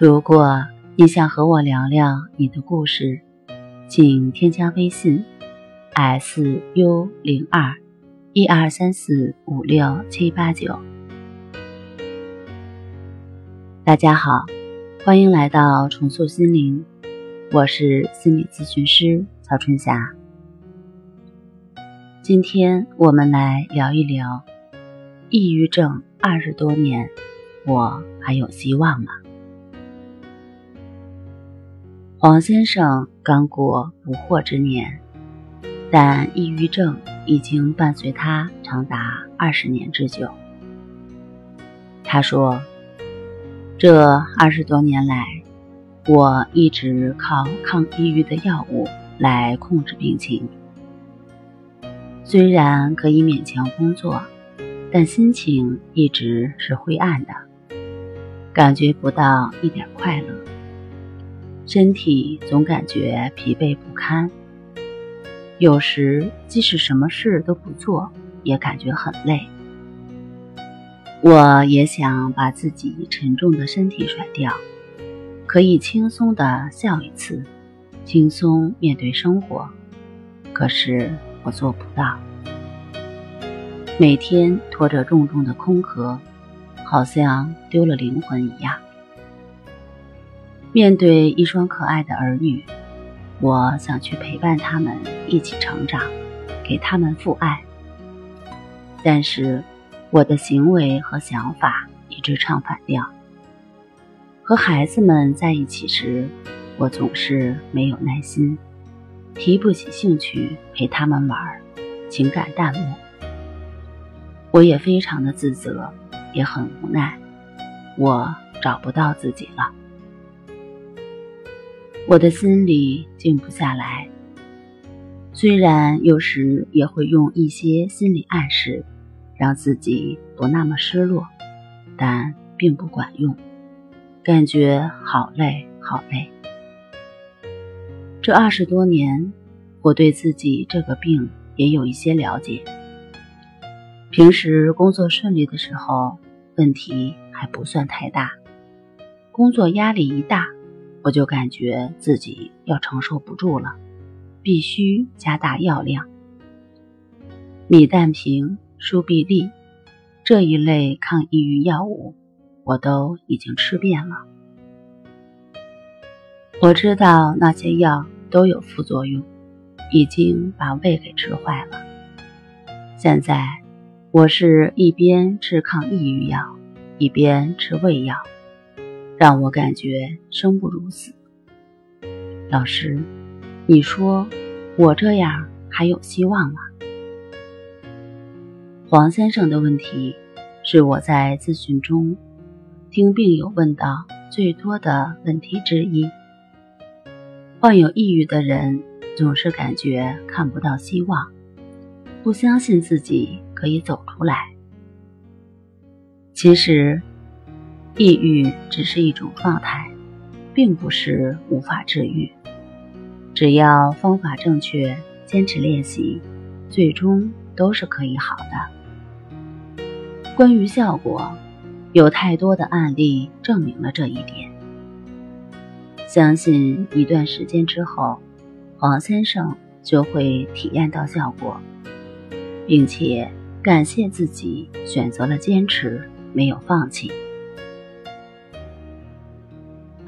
如果你想和我聊聊你的故事，请添加微信 s u 零二一二三四五六七八九。大家好，欢迎来到重塑心灵，我是心理咨询师曹春霞。今天我们来聊一聊抑郁症二十多年，我还有希望吗？黄先生刚过不惑之年，但抑郁症已经伴随他长达二十年之久。他说：“这二十多年来，我一直靠抗抑郁的药物来控制病情。虽然可以勉强工作，但心情一直是灰暗的，感觉不到一点快乐。”身体总感觉疲惫不堪，有时即使什么事都不做，也感觉很累。我也想把自己沉重的身体甩掉，可以轻松的笑一次，轻松面对生活。可是我做不到，每天拖着重重的空壳，好像丢了灵魂一样。面对一双可爱的儿女，我想去陪伴他们一起成长，给他们父爱。但是，我的行为和想法一直唱反调。和孩子们在一起时，我总是没有耐心，提不起兴趣陪他们玩，情感淡漠。我也非常的自责，也很无奈，我找不到自己了。我的心里静不下来，虽然有时也会用一些心理暗示，让自己不那么失落，但并不管用，感觉好累好累。这二十多年，我对自己这个病也有一些了解。平时工作顺利的时候，问题还不算太大，工作压力一大。我就感觉自己要承受不住了，必须加大药量。米氮平、舒必利这一类抗抑郁药物，我都已经吃遍了。我知道那些药都有副作用，已经把胃给吃坏了。现在我是一边吃抗抑郁药，一边吃胃药。让我感觉生不如死。老师，你说我这样还有希望吗？黄先生的问题是我在咨询中听病友问到最多的问题之一。患有抑郁的人总是感觉看不到希望，不相信自己可以走出来。其实。抑郁只是一种状态，并不是无法治愈。只要方法正确，坚持练习，最终都是可以好的。关于效果，有太多的案例证明了这一点。相信一段时间之后，黄先生就会体验到效果，并且感谢自己选择了坚持，没有放弃。